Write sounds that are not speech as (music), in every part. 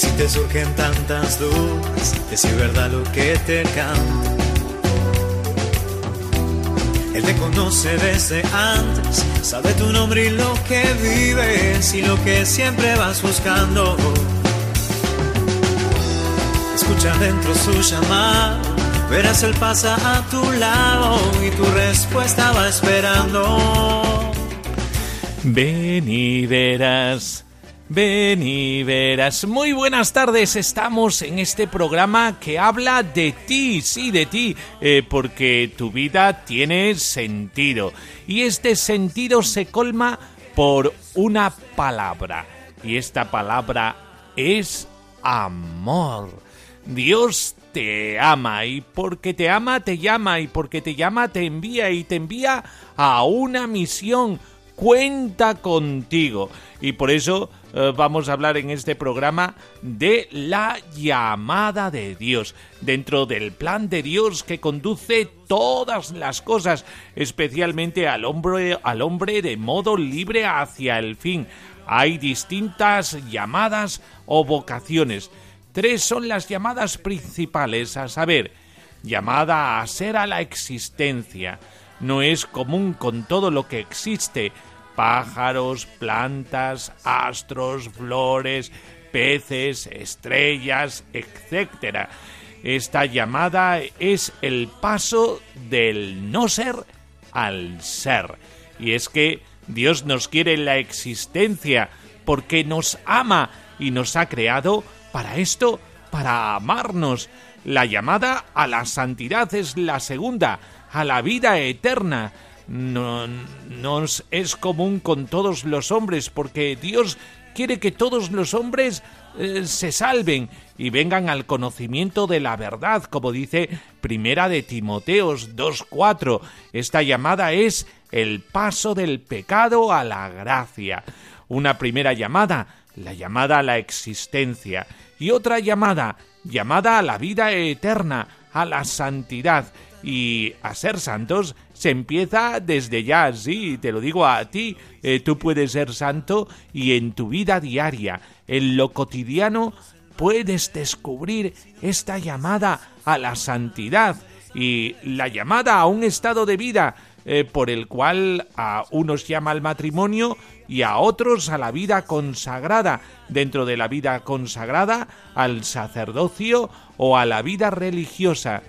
si te surgen tantas dudas, es verdad lo que te canta. Él te conoce desde antes, sabe tu nombre y lo que vives y lo que siempre vas buscando. Escucha dentro su llamado, verás él pasa a tu lado y tu respuesta va esperando. Ven y verás. Ven y verás. Muy buenas tardes. Estamos en este programa que habla de ti, sí, de ti, eh, porque tu vida tiene sentido. Y este sentido se colma por una palabra. Y esta palabra es amor. Dios te ama y porque te ama te llama y porque te llama te envía y te envía a una misión. Cuenta contigo. Y por eso eh, vamos a hablar en este programa de la llamada de Dios, dentro del plan de Dios que conduce todas las cosas, especialmente al hombre, al hombre de modo libre hacia el fin. Hay distintas llamadas o vocaciones. Tres son las llamadas principales, a saber, llamada a ser a la existencia. No es común con todo lo que existe, pájaros, plantas, astros, flores, peces, estrellas, etc. Esta llamada es el paso del no ser al ser. Y es que Dios nos quiere en la existencia porque nos ama y nos ha creado para esto, para amarnos. La llamada a la santidad es la segunda, a la vida eterna no nos es común con todos los hombres, porque Dios quiere que todos los hombres eh, se salven y vengan al conocimiento de la verdad, como dice Primera de Timoteos 2:4. Esta llamada es el paso del pecado a la gracia. Una primera llamada, la llamada a la existencia, y otra llamada, llamada a la vida eterna, a la santidad y a ser santos se empieza desde ya, sí, te lo digo a ti, eh, tú puedes ser santo y en tu vida diaria, en lo cotidiano, puedes descubrir esta llamada a la santidad y la llamada a un estado de vida eh, por el cual a unos llama al matrimonio y a otros a la vida consagrada, dentro de la vida consagrada al sacerdocio o a la vida religiosa.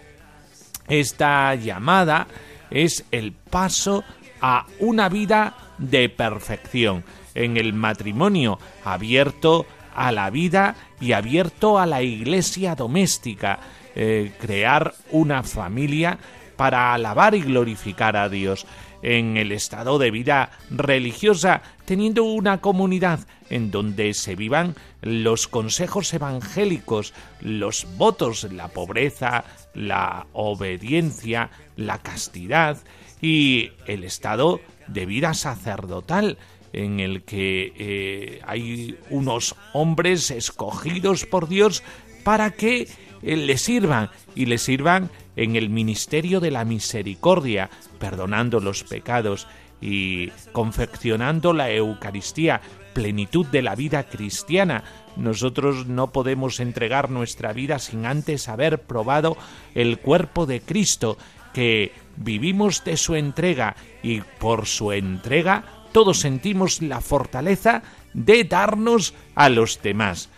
Esta llamada es el paso a una vida de perfección, en el matrimonio abierto a la vida y abierto a la iglesia doméstica, eh, crear una familia para alabar y glorificar a Dios en el estado de vida religiosa, teniendo una comunidad en donde se vivan los consejos evangélicos, los votos, la pobreza, la obediencia, la castidad y el estado de vida sacerdotal en el que eh, hay unos hombres escogidos por Dios para que le sirvan y le sirvan en el ministerio de la misericordia, perdonando los pecados y confeccionando la Eucaristía, plenitud de la vida cristiana. Nosotros no podemos entregar nuestra vida sin antes haber probado el cuerpo de Cristo, que vivimos de su entrega y por su entrega todos sentimos la fortaleza de darnos a los demás.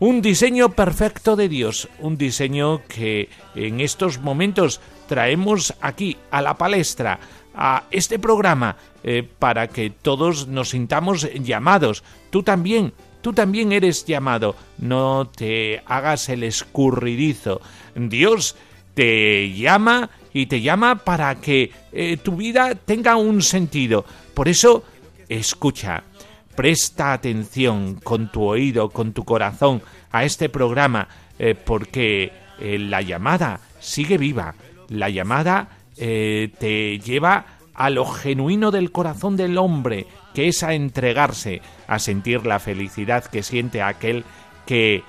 Un diseño perfecto de Dios, un diseño que en estos momentos traemos aquí a la palestra, a este programa, eh, para que todos nos sintamos llamados. Tú también, tú también eres llamado. No te hagas el escurridizo. Dios te llama y te llama para que eh, tu vida tenga un sentido. Por eso, escucha, presta atención con tu oído, con tu corazón a este programa, eh, porque eh, la llamada sigue viva, la llamada eh, te lleva a lo genuino del corazón del hombre, que es a entregarse, a sentir la felicidad que siente aquel que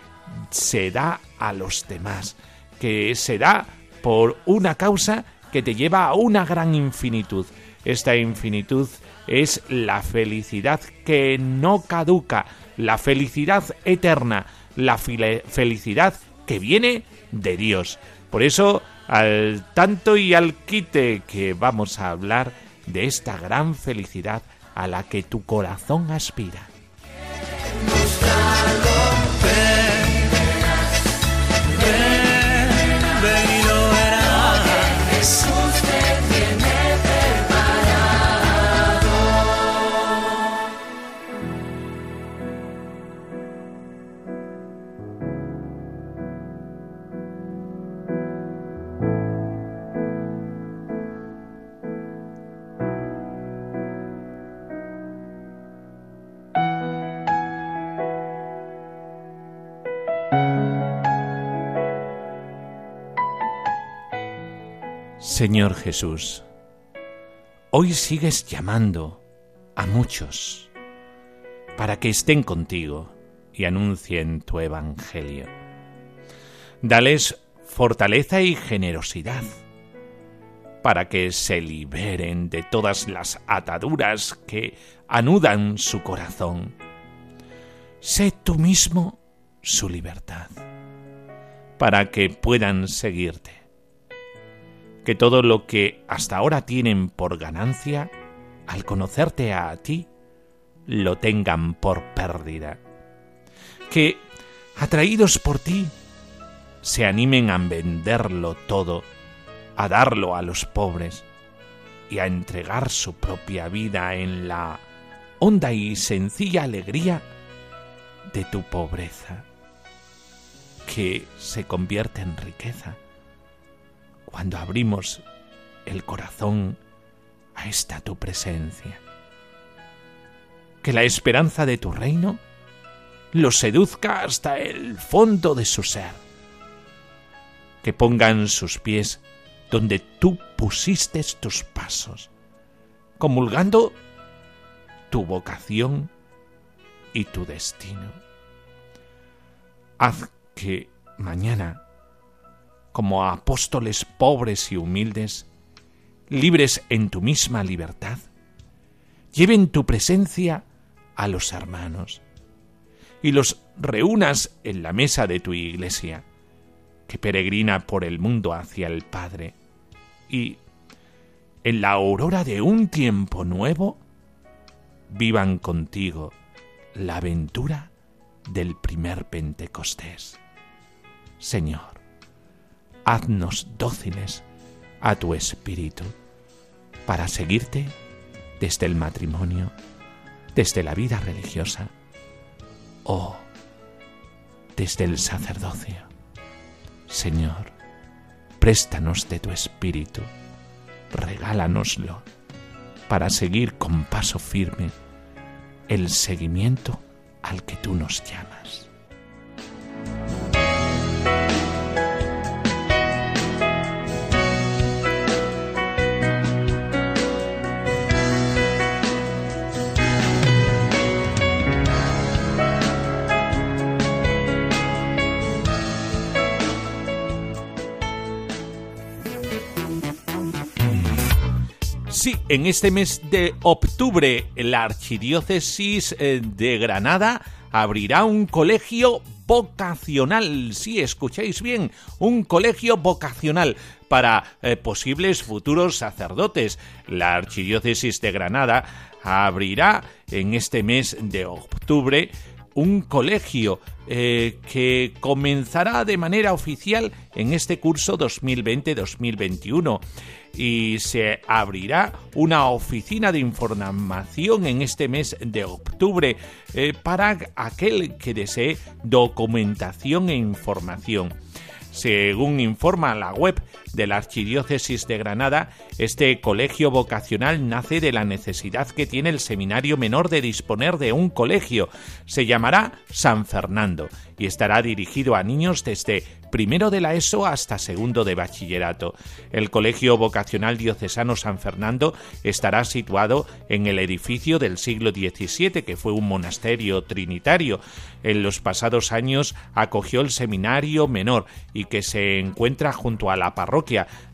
se da a los demás, que se da por una causa que te lleva a una gran infinitud. Esta infinitud es la felicidad que no caduca, la felicidad eterna, la felicidad que viene de Dios. Por eso, al tanto y al quite que vamos a hablar de esta gran felicidad a la que tu corazón aspira. Señor Jesús, hoy sigues llamando a muchos para que estén contigo y anuncien tu evangelio. Dales fortaleza y generosidad para que se liberen de todas las ataduras que anudan su corazón. Sé tú mismo su libertad, para que puedan seguirte que todo lo que hasta ahora tienen por ganancia, al conocerte a ti, lo tengan por pérdida. Que, atraídos por ti, se animen a venderlo todo, a darlo a los pobres y a entregar su propia vida en la honda y sencilla alegría de tu pobreza, que se convierte en riqueza cuando abrimos el corazón a esta tu presencia. Que la esperanza de tu reino los seduzca hasta el fondo de su ser. Que pongan sus pies donde tú pusiste tus pasos, comulgando tu vocación y tu destino. Haz que mañana como apóstoles pobres y humildes, libres en tu misma libertad, lleven tu presencia a los hermanos y los reúnas en la mesa de tu iglesia, que peregrina por el mundo hacia el Padre, y en la aurora de un tiempo nuevo, vivan contigo la aventura del primer Pentecostés. Señor, haznos dóciles a tu espíritu para seguirte desde el matrimonio, desde la vida religiosa o desde el sacerdocio. Señor, préstanos de tu espíritu, regálanoslo para seguir con paso firme el seguimiento al que tú nos llamas. En este mes de octubre la Archidiócesis eh, de Granada abrirá un colegio vocacional. Sí, escucháis bien, un colegio vocacional para eh, posibles futuros sacerdotes. La Archidiócesis de Granada abrirá en este mes de octubre un colegio eh, que comenzará de manera oficial en este curso 2020-2021 y se abrirá una oficina de información en este mes de octubre eh, para aquel que desee documentación e información. Según informa la web de la Archidiócesis de Granada, este colegio vocacional nace de la necesidad que tiene el Seminario Menor de disponer de un colegio. Se llamará San Fernando y estará dirigido a niños desde primero de la ESO hasta segundo de bachillerato. El Colegio Vocacional Diocesano San Fernando estará situado en el edificio del siglo XVII, que fue un monasterio trinitario. En los pasados años acogió el seminario menor y que se encuentra junto a la parroquia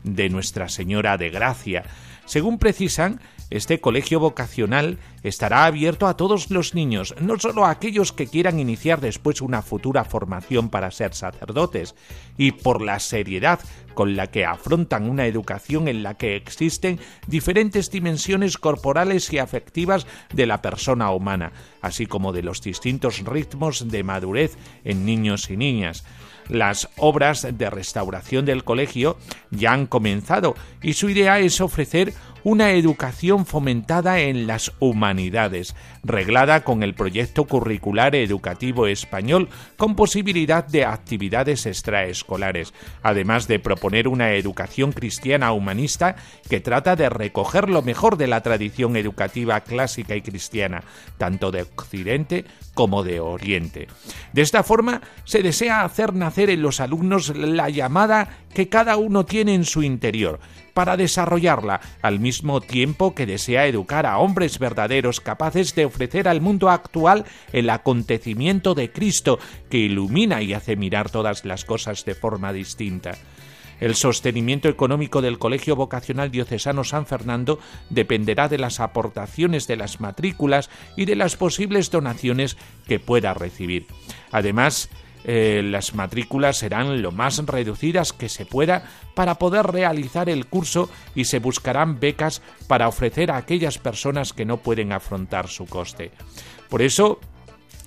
de Nuestra Señora de Gracia. Según precisan, este colegio vocacional estará abierto a todos los niños, no solo a aquellos que quieran iniciar después una futura formación para ser sacerdotes, y por la seriedad con la que afrontan una educación en la que existen diferentes dimensiones corporales y afectivas de la persona humana, así como de los distintos ritmos de madurez en niños y niñas. Las obras de restauración del colegio ya han comenzado y su idea es ofrecer una educación fomentada en las humanidades, reglada con el proyecto curricular educativo español, con posibilidad de actividades extraescolares, además de proponer una educación cristiana humanista que trata de recoger lo mejor de la tradición educativa clásica y cristiana, tanto de Occidente como de Oriente. De esta forma, se desea hacer nacer en los alumnos la llamada que cada uno tiene en su interior, para desarrollarla, al mismo tiempo que desea educar a hombres verdaderos capaces de ofrecer al mundo actual el acontecimiento de Cristo que ilumina y hace mirar todas las cosas de forma distinta. El sostenimiento económico del Colegio Vocacional Diocesano San Fernando dependerá de las aportaciones de las matrículas y de las posibles donaciones que pueda recibir. Además, eh, las matrículas serán lo más reducidas que se pueda para poder realizar el curso y se buscarán becas para ofrecer a aquellas personas que no pueden afrontar su coste. Por eso,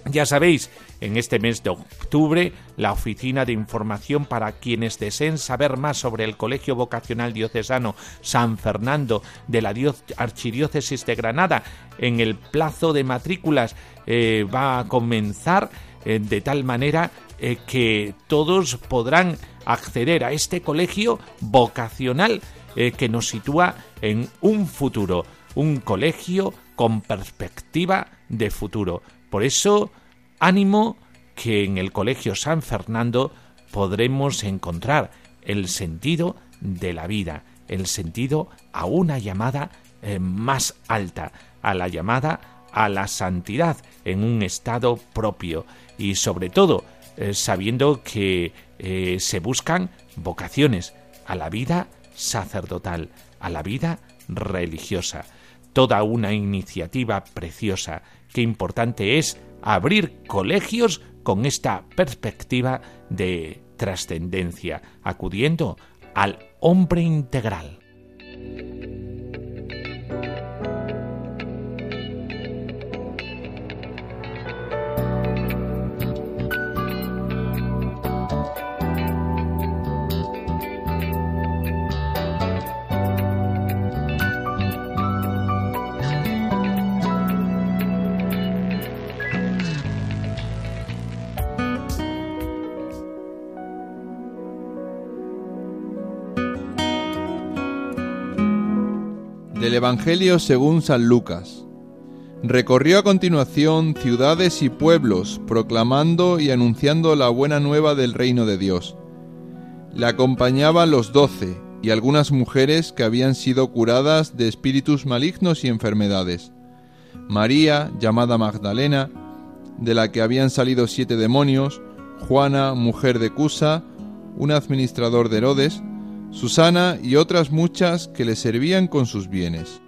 ya sabéis, en este mes de octubre, la Oficina de Información para quienes deseen saber más sobre el Colegio Vocacional Diocesano San Fernando de la Archidiócesis de Granada, en el plazo de matrículas eh, va a comenzar eh, de tal manera eh, que todos podrán acceder a este colegio vocacional que nos sitúa en un futuro, un colegio con perspectiva de futuro. Por eso, ánimo que en el Colegio San Fernando podremos encontrar el sentido de la vida, el sentido a una llamada eh, más alta, a la llamada a la santidad en un estado propio y sobre todo eh, sabiendo que eh, se buscan vocaciones a la vida sacerdotal, a la vida religiosa. Toda una iniciativa preciosa qué importante es abrir colegios con esta perspectiva de trascendencia, acudiendo al hombre integral. Evangelio según San Lucas. Recorrió a continuación ciudades y pueblos, proclamando y anunciando la buena nueva del reino de Dios. Le acompañaban los doce y algunas mujeres que habían sido curadas de espíritus malignos y enfermedades. María, llamada Magdalena, de la que habían salido siete demonios, Juana, mujer de Cusa, un administrador de Herodes, Susana y otras muchas que le servían con sus bienes.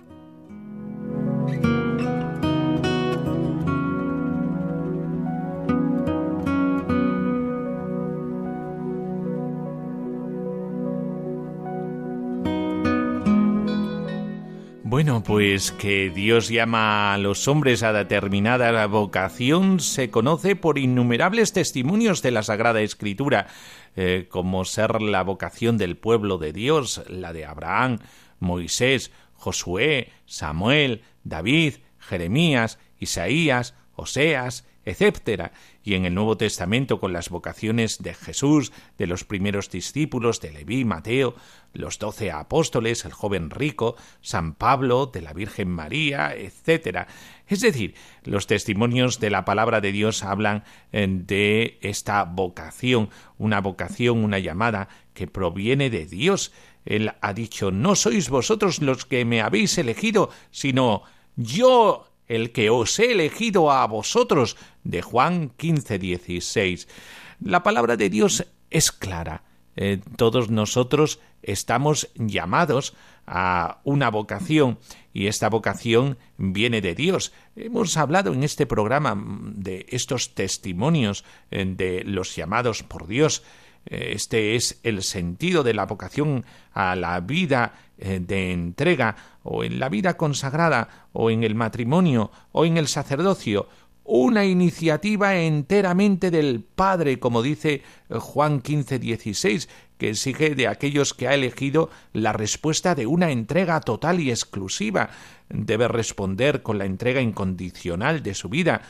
Pues que Dios llama a los hombres a determinada vocación se conoce por innumerables testimonios de la Sagrada Escritura. Eh, como ser la vocación del pueblo de Dios, la de Abraham, Moisés, Josué, Samuel, David, Jeremías, Isaías, Oseas, etc. Y en el Nuevo Testamento con las vocaciones de Jesús, de los primeros discípulos, de Leví, Mateo, los doce apóstoles, el joven rico, San Pablo, de la Virgen María, etc. Es decir, los testimonios de la palabra de Dios hablan eh, de esta vocación, una vocación, una llamada que proviene de Dios. Él ha dicho, no sois vosotros los que me habéis elegido, sino yo el que os he elegido a vosotros. de Juan 15, 16. La palabra de Dios es clara. Eh, todos nosotros estamos llamados a una vocación y esta vocación viene de Dios. Hemos hablado en este programa de estos testimonios eh, de los llamados por Dios. Eh, este es el sentido de la vocación a la vida eh, de entrega, o en la vida consagrada, o en el matrimonio, o en el sacerdocio, una iniciativa enteramente del Padre, como dice eh, Juan 15, 16, que exige de aquellos que ha elegido la respuesta de una entrega total y exclusiva. Debe responder con la entrega incondicional de su vida,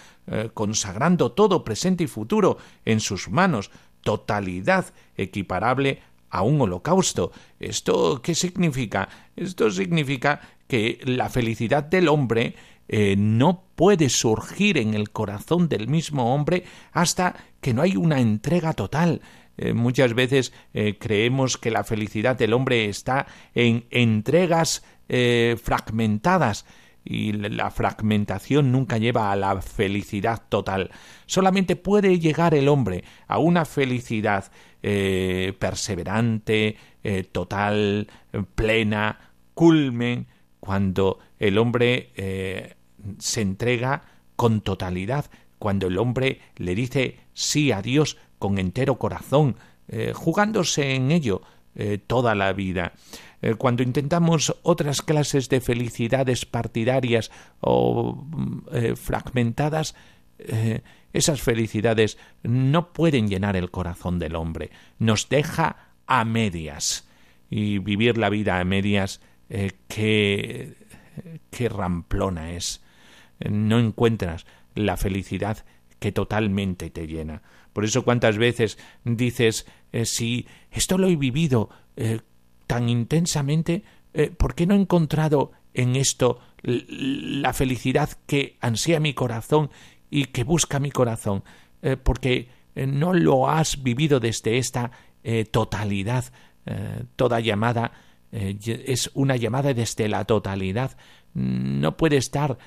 consagrando todo presente y futuro en sus manos, totalidad equiparable a un holocausto. ¿Esto qué significa? Esto significa que la felicidad del hombre eh, no puede surgir en el corazón del mismo hombre hasta que no hay una entrega total. Eh, muchas veces eh, creemos que la felicidad del hombre está en entregas fragmentadas y la fragmentación nunca lleva a la felicidad total. Solamente puede llegar el hombre a una felicidad eh, perseverante, eh, total, plena, culmen, cuando el hombre eh, se entrega con totalidad, cuando el hombre le dice sí a Dios con entero corazón, jugándose en ello toda la vida. Eh, cuando intentamos otras clases de felicidades partidarias o mm, eh, fragmentadas, eh, esas felicidades no pueden llenar el corazón del hombre, nos deja a medias. Y vivir la vida a medias, qué, qué ramplona es. No encuentras la felicidad que totalmente te llena. Por eso cuántas veces dices, si esto lo he vivido tan intensamente, eh, ¿por qué no he encontrado en esto la felicidad que ansía mi corazón y que busca mi corazón? Eh, porque eh, no lo has vivido desde esta totalidad. toda llamada es una llamada desde la totalidad. No puede estar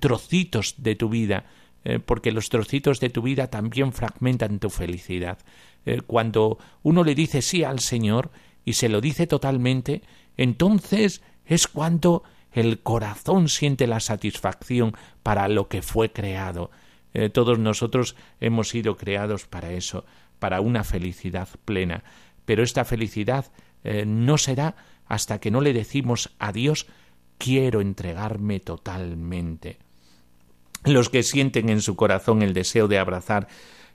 trocitos de tu vida, porque los trocitos de tu vida también fragmentan tu felicidad. cuando uno le dice sí al Señor, y se lo dice totalmente, entonces es cuando el corazón siente la satisfacción para lo que fue creado. Eh, todos nosotros hemos sido creados para eso, para una felicidad plena. Pero esta felicidad eh, no será hasta que no le decimos a Dios quiero entregarme totalmente. Los que sienten en su corazón el deseo de abrazar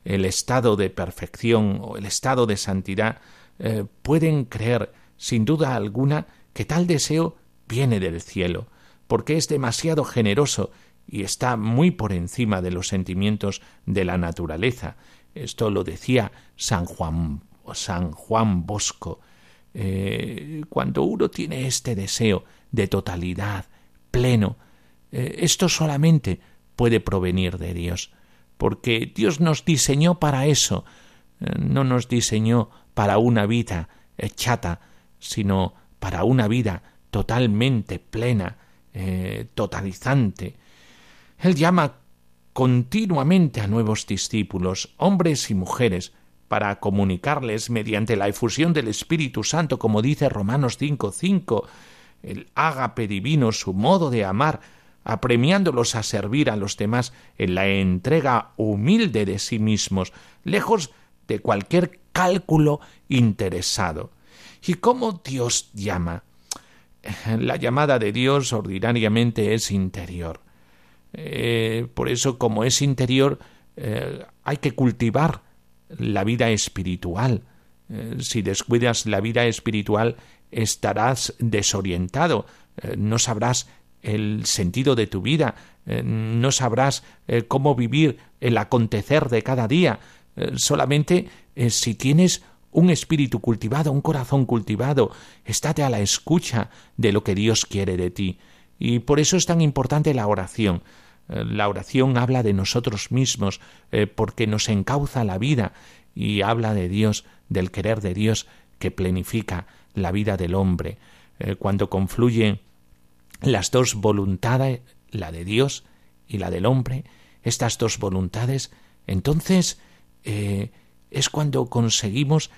el estado de perfección o el estado de santidad eh, pueden creer, sin duda alguna, que tal deseo viene del cielo, porque es demasiado generoso y está muy por encima de los sentimientos de la naturaleza. Esto lo decía San Juan, San Juan Bosco. Eh, cuando uno tiene este deseo de totalidad, pleno, eh, esto solamente puede provenir de Dios, porque Dios nos diseñó para eso, no nos diseñó para una vida chata, sino para una vida totalmente plena, eh, totalizante. Él llama continuamente a nuevos discípulos, hombres y mujeres, para comunicarles mediante la efusión del Espíritu Santo, como dice Romanos 5:5, el ágape divino, su modo de amar, apremiándolos a servir a los demás en la entrega humilde de sí mismos, lejos de cualquier cálculo interesado. ¿Y cómo Dios llama? La llamada de Dios ordinariamente es interior. Eh, por eso, como es interior, eh, hay que cultivar la vida espiritual. Eh, si descuidas la vida espiritual, estarás desorientado, no sabrás el sentido de tu vida, no sabrás cómo vivir el acontecer de cada día. Solamente si tienes un espíritu cultivado, un corazón cultivado, estate a la escucha de lo que Dios quiere de ti. Y por eso es tan importante la oración. La oración habla de nosotros mismos, porque nos encauza la vida y habla de Dios, del querer de Dios que plenifica la vida del hombre. cuando confluyen las dos voluntades, la de Dios y la del hombre, estas dos voluntades, entonces eh, es cuando conseguimos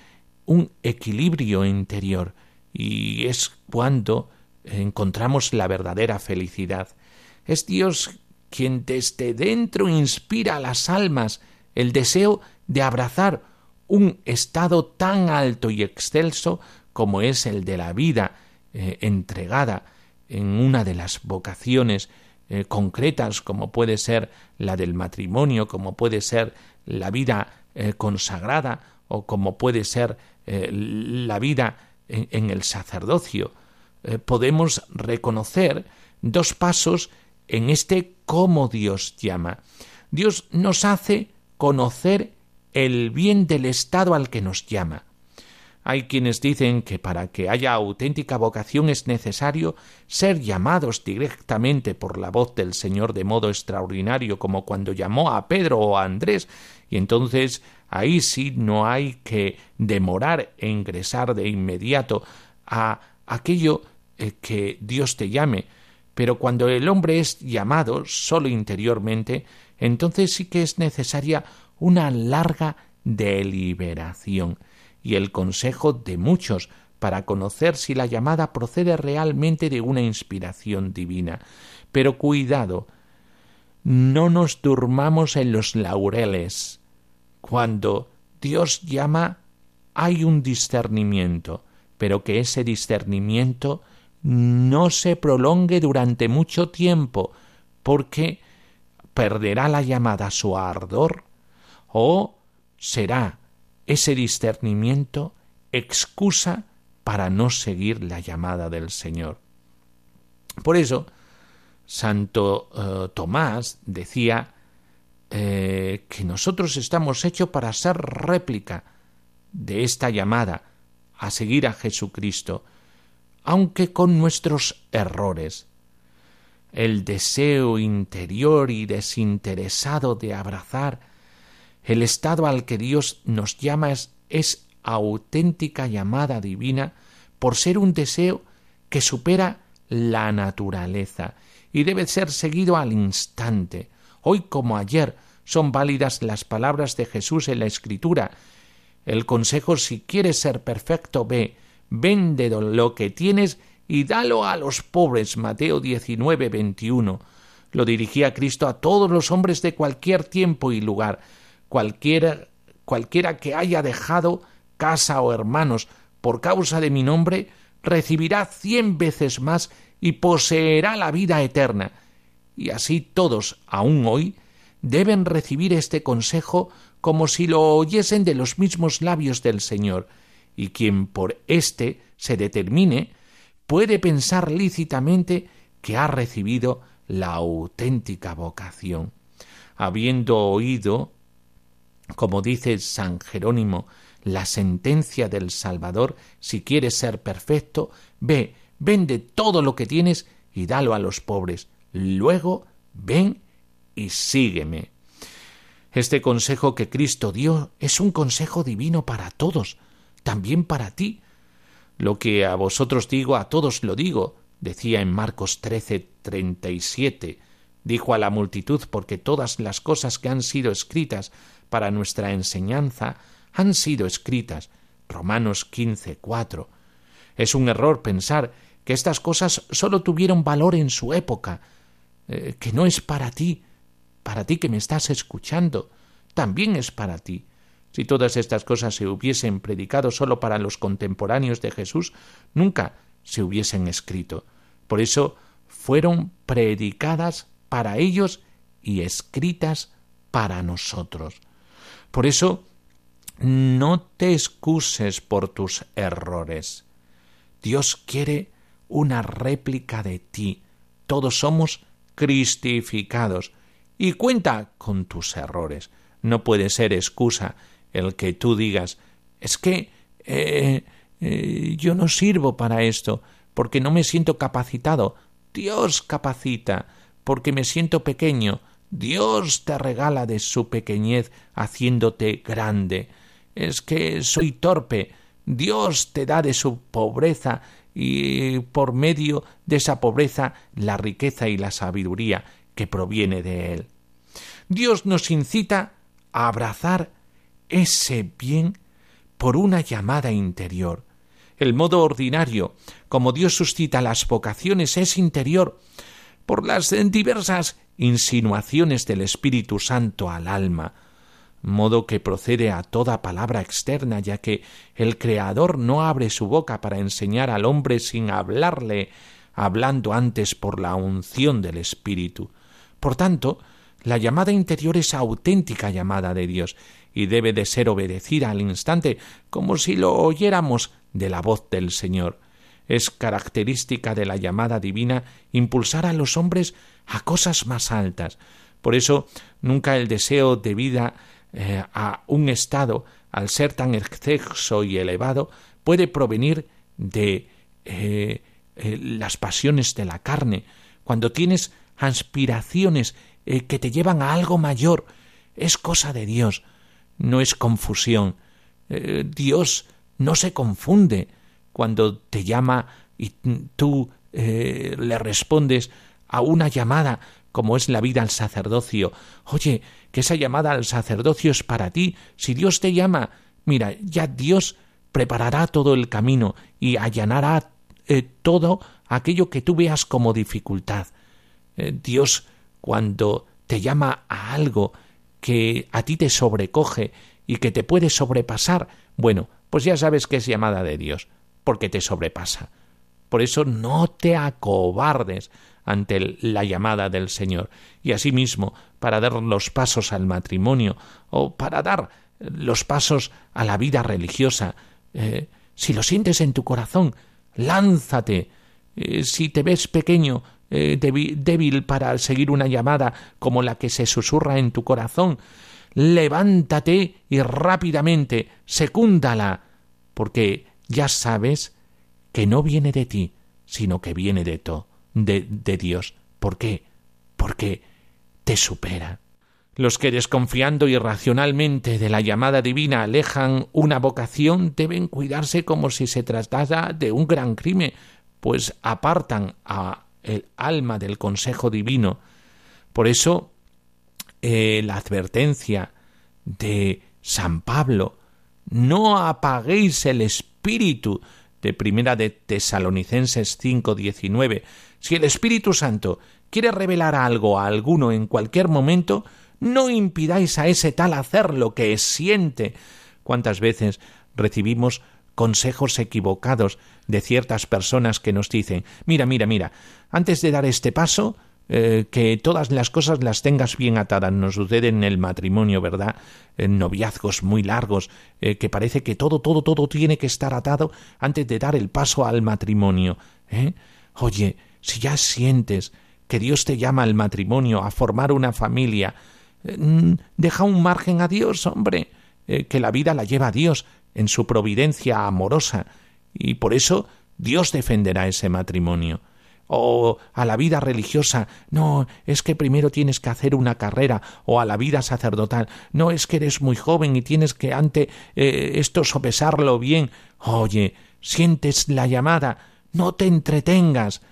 un equilibrio interior y es cuando encontramos la verdadera felicidad. Es Dios quien desde dentro inspira a las almas el deseo de abrazar un estado tan alto y excelso como es el de la vida eh, entregada en una de las vocaciones eh, concretas como puede ser la del matrimonio, como puede ser la vida eh, consagrada o como puede ser eh, la vida en, el sacerdocio. podemos reconocer dos pasos en este cómo Dios llama. Dios nos hace conocer el bien del estado al que nos llama. Hay quienes dicen que para que haya auténtica vocación es necesario ser llamados directamente por la voz del Señor de modo extraordinario, como cuando llamó a Pedro o a Andrés, y entonces ahí sí no hay que demorar e ingresar de inmediato a aquello eh, que Dios te llame. Pero cuando el hombre es llamado solo interiormente, entonces sí que es necesaria una larga deliberación y el consejo de muchos para conocer si la llamada procede realmente de una inspiración divina. Pero cuidado, no nos durmamos en los laureles. Cuando Dios llama hay un discernimiento, pero que ese discernimiento no se prolongue durante mucho tiempo, porque perderá la llamada su ardor o será ese discernimiento excusa para no seguir la llamada del Señor. Por eso, Santo eh, Tomás decía eh, que nosotros estamos hechos para ser réplica de esta llamada a seguir a Jesucristo, aunque con nuestros errores. El deseo interior y desinteresado de abrazar el estado al que Dios nos llama es, auténtica llamada divina por ser un deseo que supera la naturaleza y debe ser seguido al instante. Hoy como ayer son válidas las palabras de Jesús en la Escritura. El consejo si quieres ser perfecto, ve, vende lo que tienes y dalo a los pobres. Mateo 19, 21. Lo dirigía Cristo a todos los hombres de cualquier tiempo y lugar cualquiera, cualquiera que haya dejado casa o hermanos por causa de mi nombre, recibirá cien veces más y poseerá la vida eterna. Y así todos, aun hoy, deben recibir este consejo como si lo oyesen de los mismos labios del Señor, y quien por éste se determine, puede pensar lícitamente que ha recibido la auténtica vocación. Habiendo oído como dice San Jerónimo, la sentencia del Salvador, si quieres ser perfecto, ve, vende todo lo que tienes y dalo a los pobres. Luego, ven y sígueme. Este consejo que Cristo dio es un consejo divino para todos, también para ti. Lo que a vosotros digo, a todos lo digo, decía en Marcos trece treinta y siete. Dijo a la multitud porque todas las cosas que han sido escritas para nuestra enseñanza han sido escritas. Romanos 15, Es un error pensar que estas cosas sólo tuvieron valor en su época, eh, que no es para ti, para ti que me estás escuchando, también es para ti. Si todas estas cosas se hubiesen predicado sólo para los contemporáneos de Jesús, nunca se hubiesen escrito. Por eso fueron predicadas para ellos y escritas para nosotros. Por eso, no te excuses por tus errores. Dios quiere una réplica de ti. Todos somos cristificados. Y cuenta con tus errores. No puede ser excusa el que tú digas es que eh, eh, yo no sirvo para esto, porque no me siento capacitado. Dios capacita, porque me siento pequeño. Dios te regala de su pequeñez haciéndote grande. Es que soy torpe. Dios te da de su pobreza y por medio de esa pobreza la riqueza y la sabiduría que proviene de Él. Dios nos incita a abrazar ese bien por una llamada interior. El modo ordinario, como Dios suscita las vocaciones, es interior, por las diversas insinuaciones del Espíritu Santo al alma, modo que procede a toda palabra externa, ya que el Creador no abre su boca para enseñar al hombre sin hablarle, hablando antes por la unción del Espíritu. Por tanto, la llamada interior es auténtica llamada de Dios y debe de ser obedecida al instante, como si lo oyéramos de la voz del Señor. Es característica de la llamada divina impulsar a los hombres a cosas más altas. Por eso nunca el deseo de vida eh, a un estado, al ser tan exceso y elevado, puede provenir de eh, eh, las pasiones de la carne. Cuando tienes aspiraciones que te llevan a algo mayor, es cosa de Dios, no es confusión. Dios no se confunde cuando te llama y tú le respondes a una llamada como es la vida al sacerdocio. Oye, que esa llamada al sacerdocio es para ti. Si Dios te llama, mira, ya Dios preparará todo el camino y allanará eh, todo aquello que tú veas como dificultad. Eh, Dios, cuando te llama a algo que a ti te sobrecoge y que te puede sobrepasar, bueno, pues ya sabes que es llamada de Dios, porque te sobrepasa. Por eso no te acobardes ante la llamada del Señor. Y asimismo, para dar los pasos al matrimonio o para dar los pasos a la vida religiosa, eh, si lo sientes en tu corazón, lánzate. Eh, si te ves pequeño, eh, débil para seguir una llamada como la que se susurra en tu corazón, levántate y rápidamente secúndala, porque ya sabes que no viene de ti, sino que viene de de, de Dios. ¿Por qué? Porque te supera. Los que desconfiando irracionalmente de la llamada divina alejan una vocación deben cuidarse como si se tratara de un gran crimen, pues apartan a el alma del consejo divino. Por eso eh, la advertencia de San Pablo no apaguéis el espíritu de primera de Tesalonicenses 5:19 si el Espíritu Santo quiere revelar algo a alguno en cualquier momento, no impidáis a ese tal hacer lo que siente. ¿Cuántas veces recibimos consejos equivocados de ciertas personas que nos dicen mira, mira, mira, antes de dar este paso, eh, que todas las cosas las tengas bien atadas. Nos sucede en el matrimonio, ¿verdad? En noviazgos muy largos, eh, que parece que todo, todo, todo tiene que estar atado antes de dar el paso al matrimonio. ¿eh? Oye, si ya sientes que Dios te llama al matrimonio, a formar una familia, eh, mm, deja un margen a Dios, hombre, que la vida la lleva a Dios en su providencia amorosa, y por eso Dios defenderá ese matrimonio. O a la vida religiosa, no, es que primero tienes que hacer una carrera, o a la vida sacerdotal, no, es que eres muy joven y tienes que ante eh, esto sopesarlo bien. Oye, sientes la llamada, no te entretengas,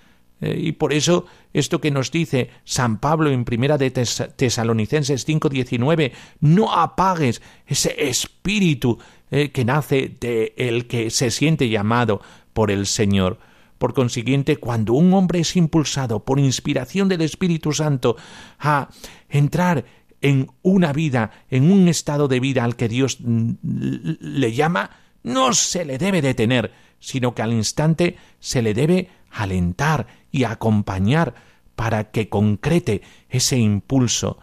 eh, y por eso esto que nos dice San Pablo en primera de Tesalonicenses 5:19, no apagues ese espíritu eh, que nace de el que se siente llamado por el Señor. Por consiguiente, cuando un hombre es impulsado por inspiración del Espíritu Santo a entrar en una vida, en un estado de vida al que Dios le llama, no se le debe detener, sino que al instante se le debe alentar y acompañar para que concrete ese impulso.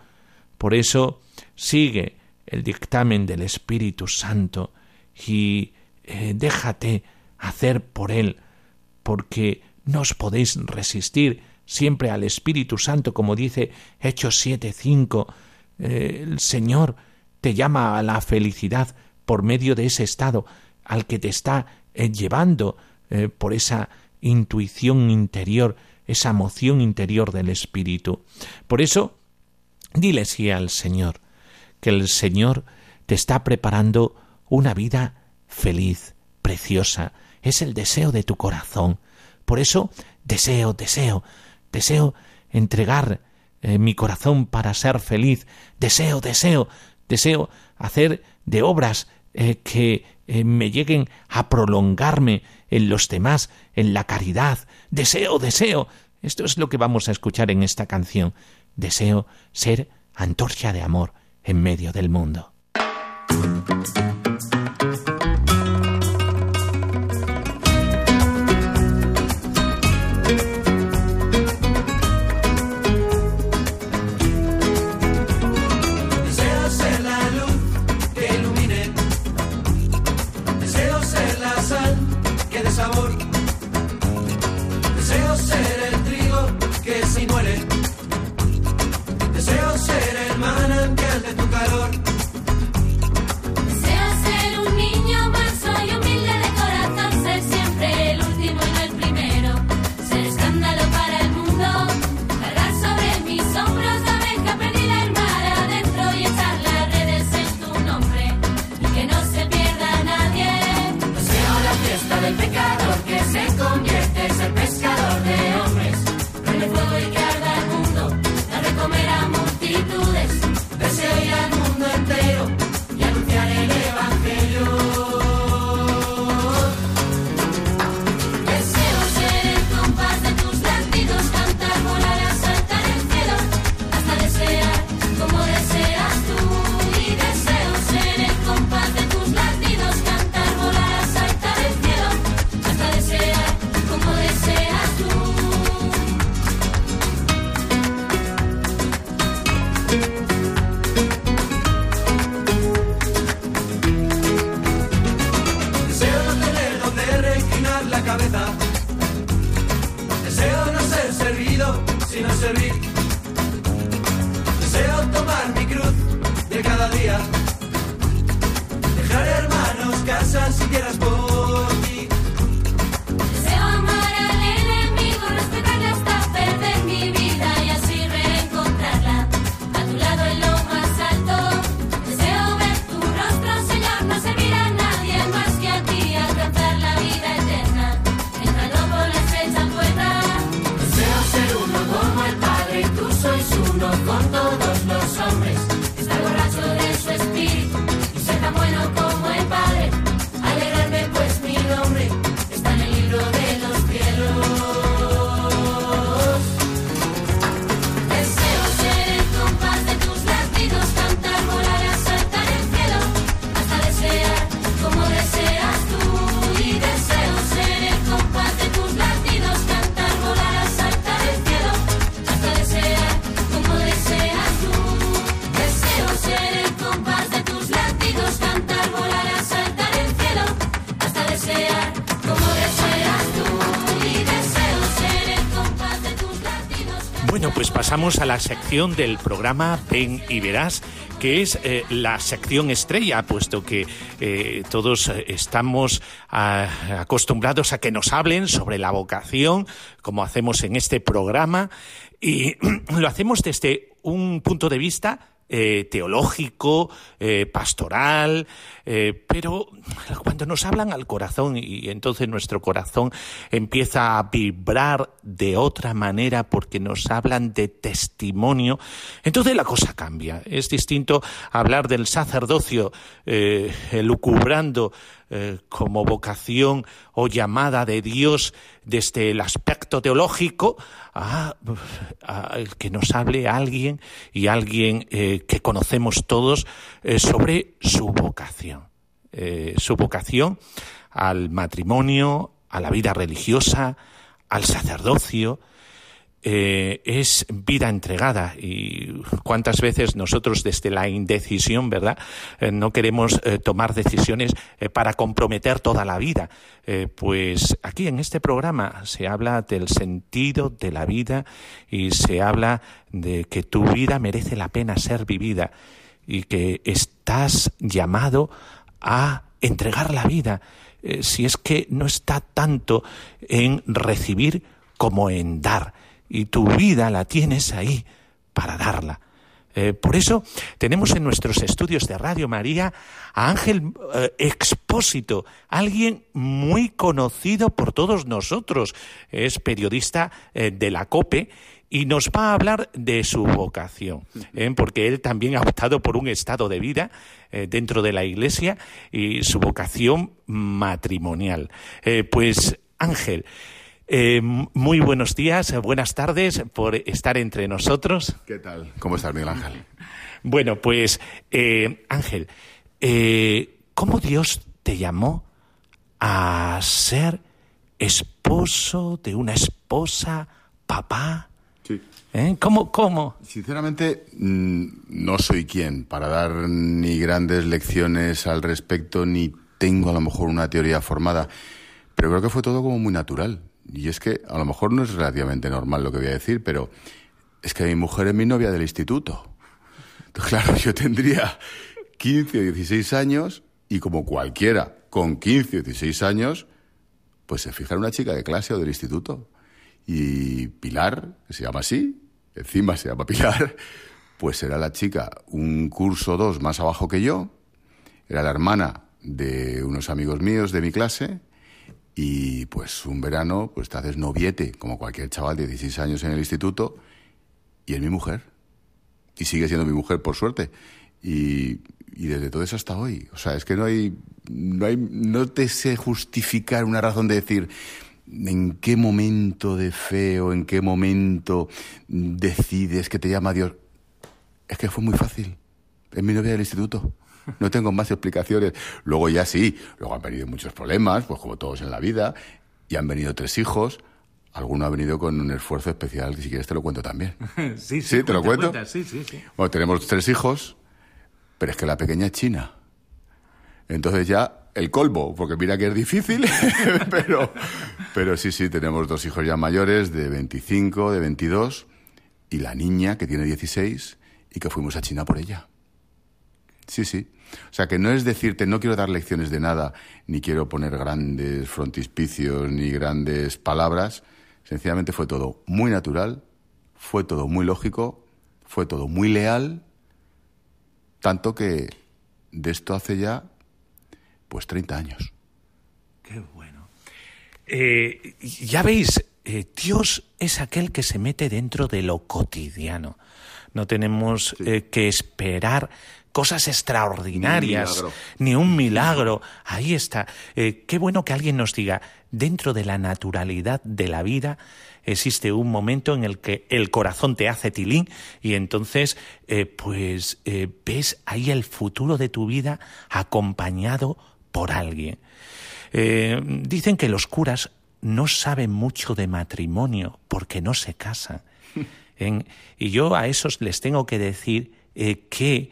Por eso sigue el dictamen del Espíritu Santo y eh, déjate hacer por él, porque no os podéis resistir siempre al Espíritu Santo, como dice Hechos 7:5, eh, el Señor te llama a la felicidad por medio de ese estado al que te está eh, llevando eh, por esa intuición interior, esa emoción interior del Espíritu. Por eso, dile sí al Señor, que el Señor te está preparando una vida feliz, preciosa, es el deseo de tu corazón. Por eso, deseo, deseo, deseo entregar eh, mi corazón para ser feliz, deseo, deseo, deseo hacer de obras eh, que eh, me lleguen a prolongarme en los demás, en la caridad, deseo, deseo. Esto es lo que vamos a escuchar en esta canción. Deseo ser antorcha de amor en medio del mundo. Pasamos a la sección del programa Ven y Verás, que es eh, la sección estrella, puesto que eh, todos eh, estamos ah, acostumbrados a que nos hablen sobre la vocación, como hacemos en este programa, y (clears throat) lo hacemos desde un punto de vista eh, teológico, eh, pastoral, eh, pero cuando nos hablan al corazón y entonces nuestro corazón empieza a vibrar de otra manera porque nos hablan de testimonio, entonces la cosa cambia. Es distinto hablar del sacerdocio lucubrando eh, como vocación o llamada de Dios desde el aspecto teológico a, que nos hable alguien y alguien eh, que conocemos todos eh, sobre su vocación. su vocación al matrimonio, a la vida religiosa, al sacerdocio. Eh, es vida entregada y cuántas veces nosotros desde la indecisión, ¿verdad? Eh, no queremos eh, tomar decisiones para comprometer toda la vida. pues aquí en este programa se habla del sentido de la vida y se habla de que tu vida merece la pena ser vivida y que estás llamado a entregar la vida si es que no está tanto en recibir como en dar y tu vida la tienes ahí para darla. Eh, por eso tenemos en nuestros estudios de Radio María a Ángel eh, Expósito, alguien muy conocido por todos nosotros. Es periodista eh, de la COPE y nos va a hablar de su vocación, porque él también ha optado por un estado de vida dentro de la Iglesia y su vocación matrimonial. pues Ángel, eh, muy buenos días, eh, buenas tardes por estar entre nosotros. ¿Qué tal? ¿Cómo estás, Miguel Ángel? Bueno, pues eh, Ángel, ¿cómo Dios te llamó a ser esposo de una esposa, papá? Sí. ¿Cómo, ¿Cómo? Sinceramente, mm, no soy quien para dar ni grandes lecciones al respecto, ni tengo a lo mejor una teoría formada, pero creo que fue todo como muy natural. Y es que a lo mejor no es relativamente normal lo que voy a decir, pero es que mi mujer es mi novia del instituto. Entonces, claro, (laughs) yo tendría 15 o 16 años y como cualquiera con 15 o 16 años, pues se fija en una chica de clase o del instituto. Y Pilar, que se llama así, encima se llama Pilar, (laughs) pues era la chica un curso o dos más abajo que yo, era la hermana de unos amigos míos de mi clase, y pues un verano, pues te haces noviete, como cualquier chaval de 16 años en el instituto, y es mi mujer. Y sigue siendo mi mujer, por suerte. Y, y desde todo eso hasta hoy. O sea, es que no hay, no hay, no te sé justificar una razón de decir en qué momento de fe o en qué momento decides que te llama Dios. Es que fue muy fácil. Es mi novia del instituto. No tengo más explicaciones. Luego ya sí, luego han venido muchos problemas, pues como todos en la vida, y han venido tres hijos. Alguno ha venido con un esfuerzo especial, que si quieres te lo cuento también. (laughs) sí, sí, ¿te lo cuento? Sí, sí, sí. Bueno, tenemos tres hijos, pero es que la pequeña es china. Entonces ya el colmo, porque mira que es difícil, (laughs) pero, pero sí, sí, tenemos dos hijos ya mayores de 25, de 22, y la niña que tiene 16 y que fuimos a China por ella. Sí, sí. O sea, que no es decirte, no quiero dar lecciones de nada, ni quiero poner grandes frontispicios, ni grandes palabras. Sencillamente fue todo muy natural, fue todo muy lógico, fue todo muy leal, tanto que de esto hace ya, pues, 30 años. Qué bueno. Eh, ya veis, eh, Dios es aquel que se mete dentro de lo cotidiano. No tenemos eh, que esperar cosas extraordinarias, ni un milagro. Ahí está. Eh, qué bueno que alguien nos diga, dentro de la naturalidad de la vida existe un momento en el que el corazón te hace tilín y entonces eh, pues eh, ves ahí el futuro de tu vida acompañado por alguien. dicen que los curas no saben mucho de matrimonio porque no se casan. (laughs) y yo a esos les tengo que decir que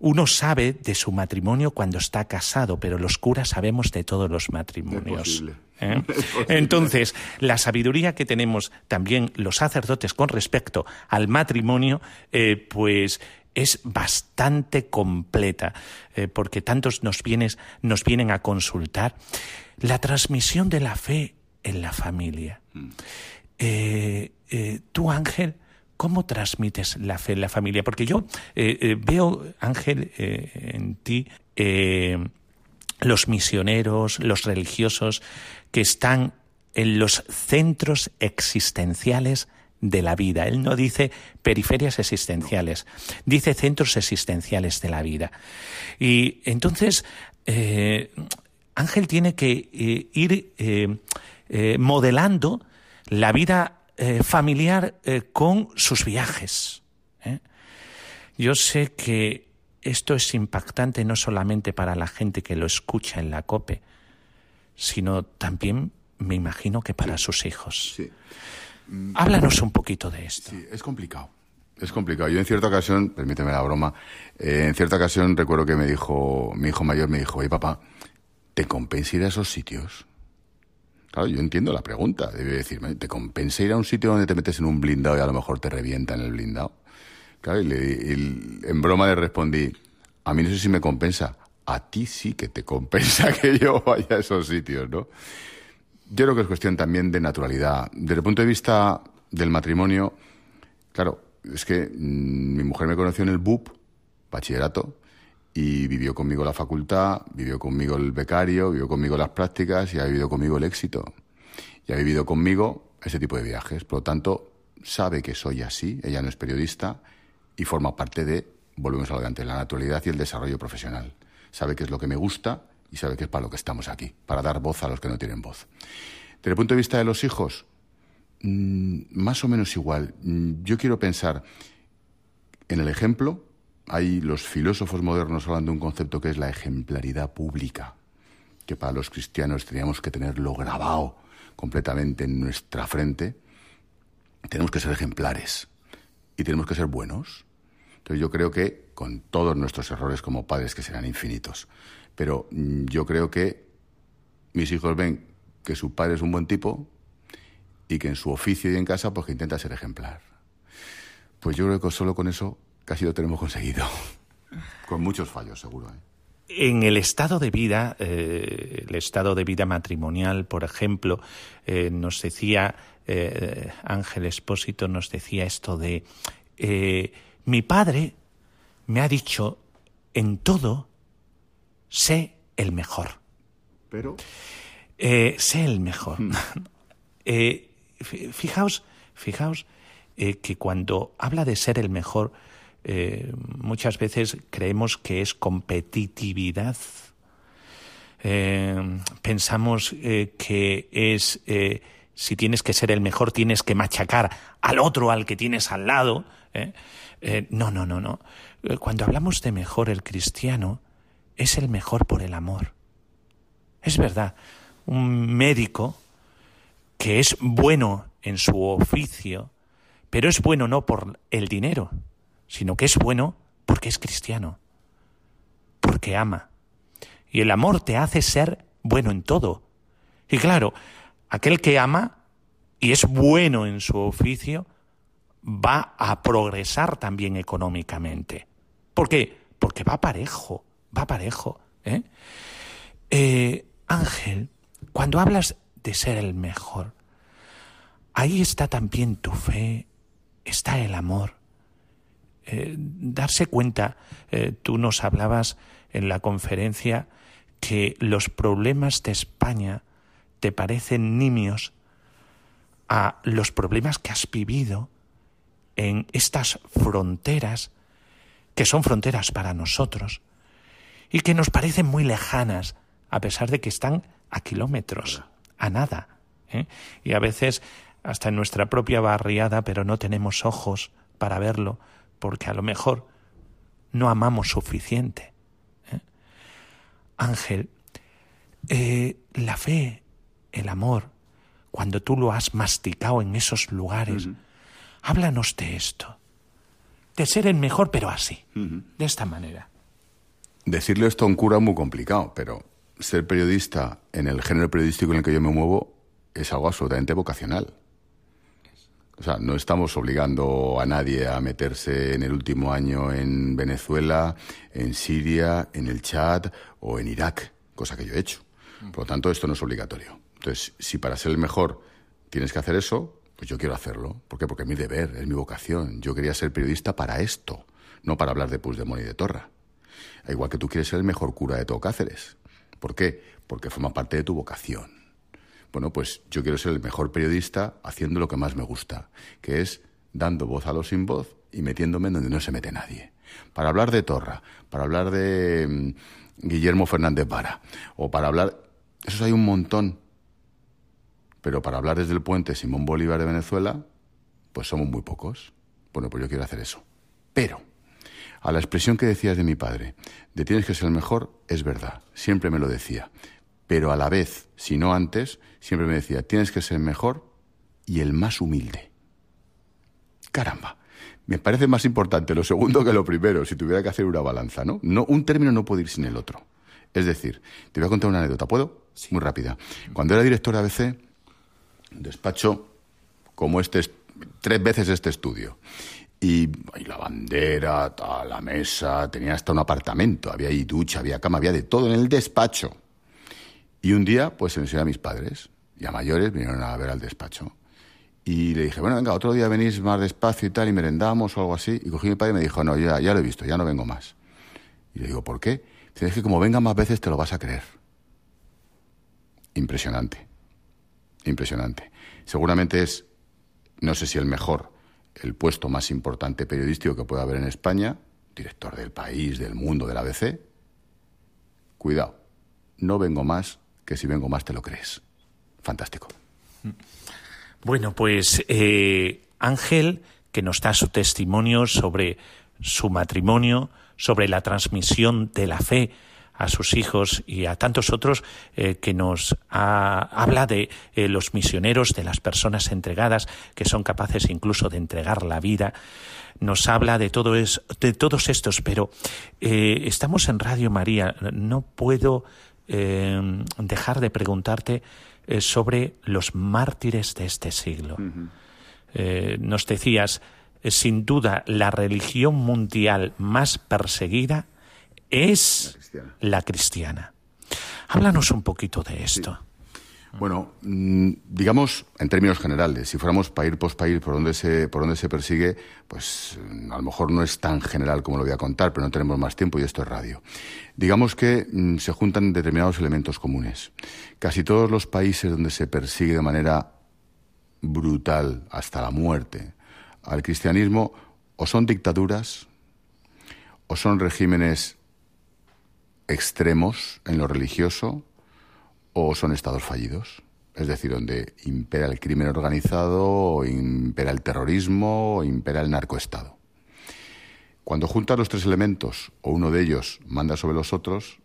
uno sabe de su matrimonio cuando está casado, pero los curas sabemos de todos los matrimonios. ¿eh? (laughs) Entonces, la sabiduría que tenemos también los sacerdotes con respecto al matrimonio, eh, pues es bastante completa, eh, porque tantos nos, nos vienen a consultar. La transmisión de la fe en la familia. Mm. tú, Ángel, ¿Cómo transmites la fe en la familia? Porque yo eh, eh, veo, Ángel, eh, en ti los misioneros, los religiosos que están en los centros existenciales de la vida. Él no dice periferias existenciales, dice centros existenciales de la vida. Y entonces, Ángel tiene que ir modelando la vida eh, familiar eh, con sus viajes. ¿eh? Yo sé que esto es impactante no solamente para la gente que lo escucha en la COPE, sino también me imagino que para sus hijos. Háblanos un poquito de esto. Sí, es complicado. Es complicado. Yo en cierta ocasión, permíteme la broma, eh, en cierta ocasión recuerdo que me dijo, mi hijo mayor me dijo, oye papá, ¿te compensa ir a esos sitios? Claro, yo entiendo la pregunta. Debe decirme, ¿te compensa ir a un sitio donde te metes en un blindado y a lo mejor te revienta en el blindado? Claro, y, le, en broma le respondí, a mí no sé si me compensa, a ti sí que te compensa (laughs) que yo vaya a esos sitios, ¿no? Yo creo que es cuestión también de naturalidad. Desde el punto de vista del matrimonio, claro, es que mm, mi mujer me conoció en el BUP, bachillerato, y vivió conmigo la facultad, vivió conmigo el becario, vivió conmigo las prácticas y ha vivido conmigo el éxito. Y ha vivido conmigo ese tipo de viajes. Por lo tanto, sabe que soy así, ella no es periodista y forma parte de, volvemos al de la naturalidad y el desarrollo profesional. Sabe que es lo que me gusta y sabe que es para lo que estamos aquí, para dar voz a los que no tienen voz. Desde el punto de vista de los hijos, mm, más o menos igual. Mm, yo quiero pensar en el ejemplo. Hay los filósofos modernos hablan de un concepto que es la ejemplaridad pública, que para los cristianos teníamos que tenerlo grabado completamente en nuestra frente. Tenemos que ser ejemplares y tenemos que ser buenos. Entonces yo creo que con todos nuestros errores como padres que serán infinitos, pero mm, yo creo que mis hijos ven que su padre es un buen tipo y que en su oficio y en casa pues que intenta ser ejemplar. Pues yo creo que solo con eso casi lo tenemos conseguido. (laughs) con muchos fallos, seguro. ¿eh? En el estado de vida, eh, el estado de vida matrimonial, por ejemplo, eh, nos decía Ángel Espósito, nos decía esto de mi padre me ha dicho en todo sé el mejor. Pero. Sé el mejor. Hmm. (laughs) Fijaos, fijaos que cuando habla de ser el mejor, muchas veces creemos que es competitividad. pensamos que es si tienes que ser el mejor, tienes que machacar al otro, al que tienes al lado. no, no, no, no. Cuando hablamos de mejor, el cristiano es el mejor por el amor. Es verdad, un médico que es bueno en su oficio, pero es bueno no por el dinero, sino que es bueno porque es cristiano, porque ama. Y el amor te hace ser bueno en todo. Y claro, aquel que ama y es bueno en su oficio, va a progresar también económicamente. ¿Por qué? Porque va parejo va parejo. ¿eh? ¿eh? Ángel, cuando hablas de ser el mejor, ahí está también tu fe, está el amor. Eh, darse cuenta, eh, tú nos hablabas en la conferencia que los problemas de España te parecen nimios a los problemas que has vivido en estas fronteras, que son fronteras para nosotros, y que nos parecen muy lejanas, a pesar de que están a kilómetros, a nada. ¿eh? Y a veces hasta en nuestra propia barriada, pero no tenemos ojos para verlo, porque a lo mejor no amamos suficiente. ¿eh? Ángel, eh, la fe, el amor, cuando tú lo has masticado en esos lugares, háblanos de esto, de ser el mejor, pero así, de esta manera. Decirle esto a un cura es muy complicado, pero ser periodista en el género periodístico en el que yo me muevo es algo absolutamente vocacional. O sea, no estamos obligando a nadie a meterse en el último año en Venezuela, en Siria, en el Chad o en Irak, cosa que yo he hecho. Por lo tanto, esto no es obligatorio. Entonces, si para ser el mejor tienes que hacer eso, pues yo quiero hacerlo. ¿Por qué? Porque es mi deber, es mi vocación. Yo quería ser periodista para esto, no para hablar de Puigdemont y de Torra. Igual que tú quieres ser el mejor cura de todo Cáceres. ¿Por qué? Porque forma parte de tu vocación. Bueno, pues yo quiero ser el mejor periodista haciendo lo que más me gusta, que es dando voz a los sin voz y metiéndome en donde no se mete nadie. Para hablar de Torra, para hablar de mm, Guillermo Fernández Vara, o para hablar... Esos hay un montón. Pero para hablar desde el puente Simón Bolívar de Venezuela, pues somos muy pocos. Bueno, pues yo quiero hacer eso. Pero a la expresión que decías de mi padre, de tienes que ser el mejor, es verdad, siempre me lo decía. Pero a la vez, si no antes, siempre me decía, tienes que ser mejor y el más humilde. Caramba, me parece más importante lo segundo que lo primero, si tuviera que hacer una balanza, ¿no? no un término no puede ir sin el otro. Es decir, te voy a contar una anécdota, ¿puedo? Muy rápida. Cuando era director de ABC, despacho como este, tres veces este estudio. Y, la bandera, la mesa, tenía hasta un apartamento, había ahí ducha, había cama, había de todo en el despacho. Y un día, pues se enseñé a mis padres, y a mayores vinieron a ver al despacho. Y le dije, bueno, venga, otro día venís más despacio y tal, y merendamos o algo así. Y cogí a mi padre y me dijo, no, ya, ya lo he visto, ya no vengo más. Y le digo, ¿por qué? Dice, es que como venga más veces te lo vas a creer. Impresionante. Impresionante. Seguramente es, no sé si el mejor, el puesto más importante periodístico que pueda haber en España, director del país, del mundo, del ABC. Cuidado, no vengo más que si vengo más te lo crees. Fantástico. Bueno, pues eh, Ángel, que nos da su testimonio sobre su matrimonio, sobre la transmisión de la fe a sus hijos y a tantos otros eh, que nos habla de eh, los misioneros, de las personas entregadas que son capaces incluso de entregar la vida. Nos habla de todo es, de todos estos, pero estamos en Radio María. No puedo eh, dejar de preguntarte eh, sobre los mártires de este siglo. Eh, nos decías, sin duda, la religión mundial más perseguida es la cristiana. Háblanos un poquito de esto. Bueno, mm, digamos en términos generales, si fuéramos país por país por donde se por donde se persigue, pues mm, a lo mejor no es tan general como lo voy a contar, pero no tenemos más tiempo y esto es radio. Digamos que mm, se juntan determinados elementos comunes. Casi todos los países donde se persigue de manera brutal hasta la muerte al cristianismo o son dictaduras o son regímenes extremos en lo religioso o son estados fallidos. Es decir, donde impera el crimen organizado, o impera el terrorismo, o impera el narcoestado. Cuando juntas los tres elementos, o uno de ellos manda sobre los otros,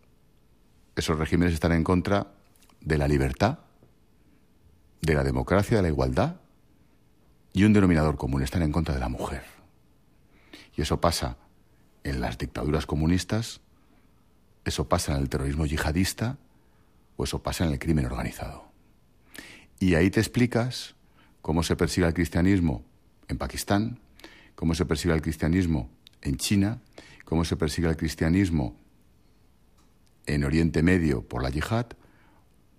esos regímenes están en contra de la libertad, de la democracia, de la igualdad, y un denominador común, están en contra de la mujer. Y eso pasa en las dictaduras comunistas, eso pasa en el terrorismo yihadista, o eso pasa en el crimen organizado. Y ahí te explicas cómo se persigue el cristianismo en Pakistán, cómo se persigue el cristianismo en China, cómo se persigue el cristianismo en Oriente Medio por la yihad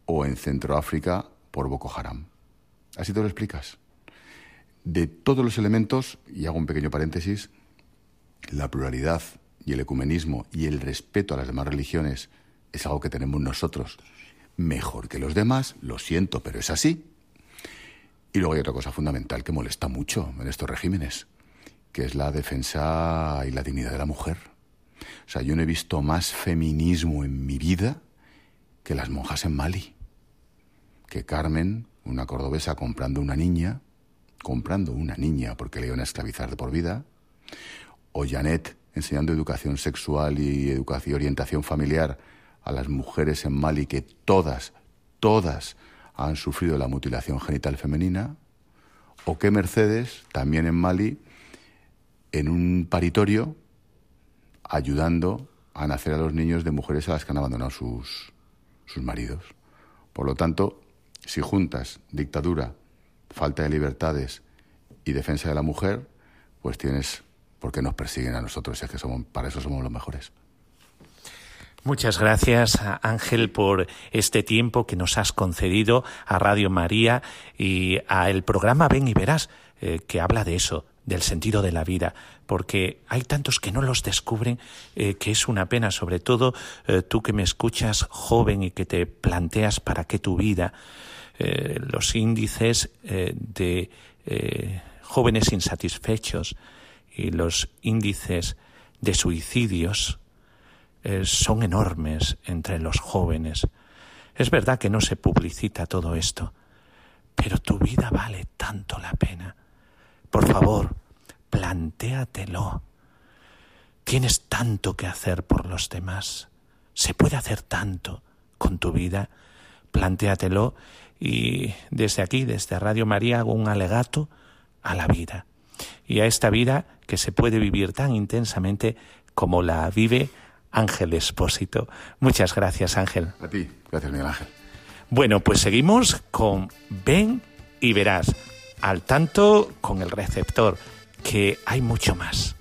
o en Centroáfrica por Boko Haram. Así te lo explicas. De todos los elementos, y hago un pequeño paréntesis, la pluralidad y el ecumenismo y el respeto a las demás religiones es algo que tenemos nosotros mejor que los demás, lo siento, pero es así. Y luego hay otra cosa fundamental que molesta mucho en estos regímenes, que es la defensa y la dignidad de la mujer. O sea, yo no he visto más feminismo en mi vida que las monjas en Mali. Que Carmen, una cordobesa comprando una niña, comprando una niña porque le iban a esclavizar de por vida, o Janet enseñando educación sexual y educación, orientación familiar a las mujeres en Mali que todas, todas han sufrido la mutilación genital femenina, o que Mercedes, también en Mali, en un paritorio, ayudando a nacer a los niños de mujeres a las que han abandonado sus, sus maridos. Por lo tanto, si juntas dictadura, falta de libertades y defensa de la mujer, pues tienes por qué nos persiguen a nosotros, es que somos, para eso somos los mejores. Muchas gracias, Ángel, por este tiempo que nos has concedido a Radio María y a el programa Ven y Verás, eh, que habla de eso, del sentido de la vida, porque hay tantos que no los descubren, eh, que es una pena, sobre todo eh, tú que me escuchas joven y que te planteas para qué tu vida, los índices de jóvenes insatisfechos y los índices de suicidios, eh, son enormes entre los jóvenes. Es verdad que no se publicita todo esto, pero tu vida vale tanto la pena. Por favor, plantéatelo. Tienes tanto que hacer por los demás. Se puede hacer tanto con tu vida. plantéatelo y desde aquí, desde Radio María, hago un alegato a la vida y a esta vida que se puede vivir tan intensamente como la vive Ángel Espósito. Muchas gracias, Ángel. A ti, gracias, Miguel Ángel. Bueno, pues seguimos con Ven y verás, al tanto con el receptor, que hay mucho más.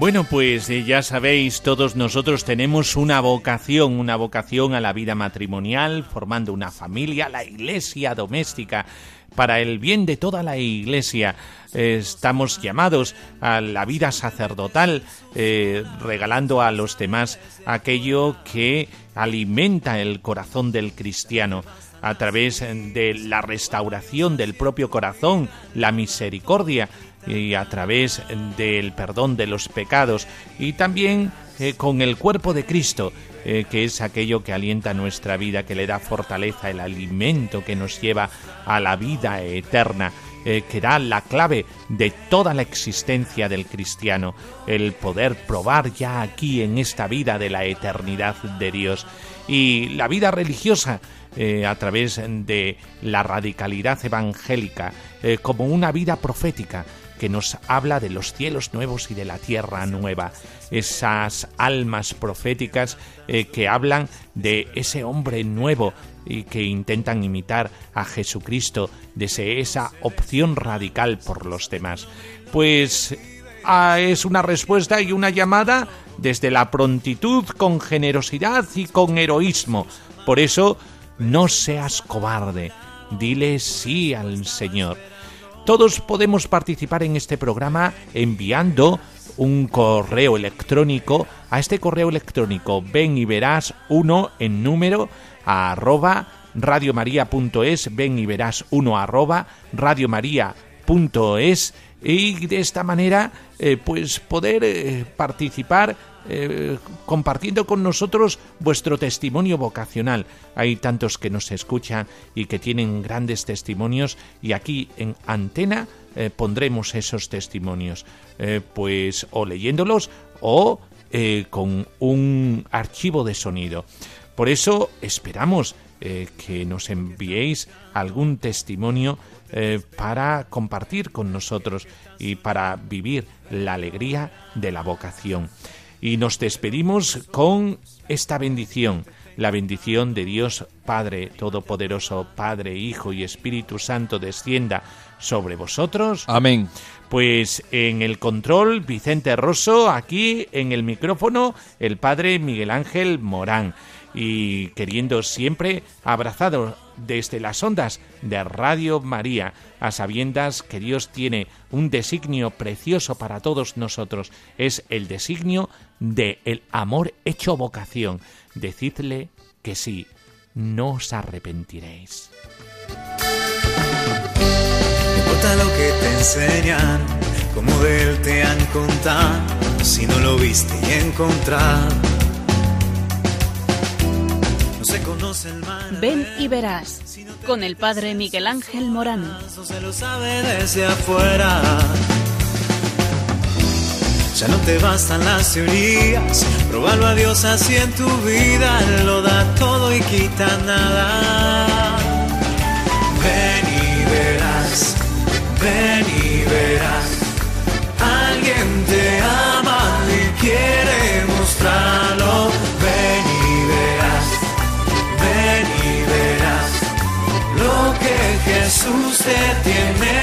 Bueno, pues eh, ya sabéis, todos nosotros tenemos una vocación, una vocación a la vida matrimonial, formando una familia, la iglesia doméstica, para el bien de toda la iglesia. estamos llamados a la vida sacerdotal, eh, regalando a los demás aquello que alimenta el corazón del cristiano a través de la restauración del propio corazón, la misericordia, y a través del perdón de los pecados y también eh, con el cuerpo de Cristo, eh, que es aquello que alienta nuestra vida, que le da fortaleza, el alimento que nos lleva a la vida eterna. Eh, que da la clave de toda la existencia del cristiano, el poder probar ya aquí en esta vida de la eternidad de Dios. Y la vida religiosa, a través de la radicalidad evangélica, como una vida profética, que nos habla de los cielos nuevos y de la tierra nueva, esas almas proféticas eh, que hablan de ese hombre nuevo y que intentan imitar a Jesucristo, desde esa opción radical por los demás. Pues ah, es una respuesta y una llamada desde la prontitud, con generosidad y con heroísmo. Por eso, no seas cobarde, dile sí al Señor. Todos podemos participar en este programa enviando un correo electrónico a este correo electrónico ven y verás uno en número a arroba radiomaria.es ven y verás uno arroba radiomaria.es y de esta manera eh, pues poder eh, participar eh, compartiendo con nosotros vuestro testimonio vocacional. Hay tantos que nos escuchan y que tienen grandes testimonios y aquí en antena pondremos esos testimonios, pues o leyéndolos o con un archivo de sonido. Por eso esperamos que nos enviéis algún testimonio eh, para compartir con nosotros y para vivir la alegría de la vocación. Y nos despedimos con esta bendición, la bendición de Dios Padre Todopoderoso, Padre, Hijo y Espíritu Santo descienda sobre vosotros. Amén. Pues en el control, Vicente Rosso, aquí en el micrófono, el Padre Miguel Ángel Morán y queriendo siempre abrazado desde las ondas de Radio María, a sabiendas que Dios tiene un designio precioso para todos nosotros, es el designio de el amor hecho vocación. Decidle que sí, no os arrepentiréis. importa lo que te enseñan, como de él te han contado, si no lo viste y encontrado Ven y verás con el padre Miguel Ángel Morán. Se lo sabe desde afuera. Ya no te bastan las teorías, probarlo a Dios así en tu vida, lo da todo y quita nada. Ven y verás, ven y verás, alguien te ama y quiere mostrarlo. Ven y verás, ven y verás lo que Jesús te tiene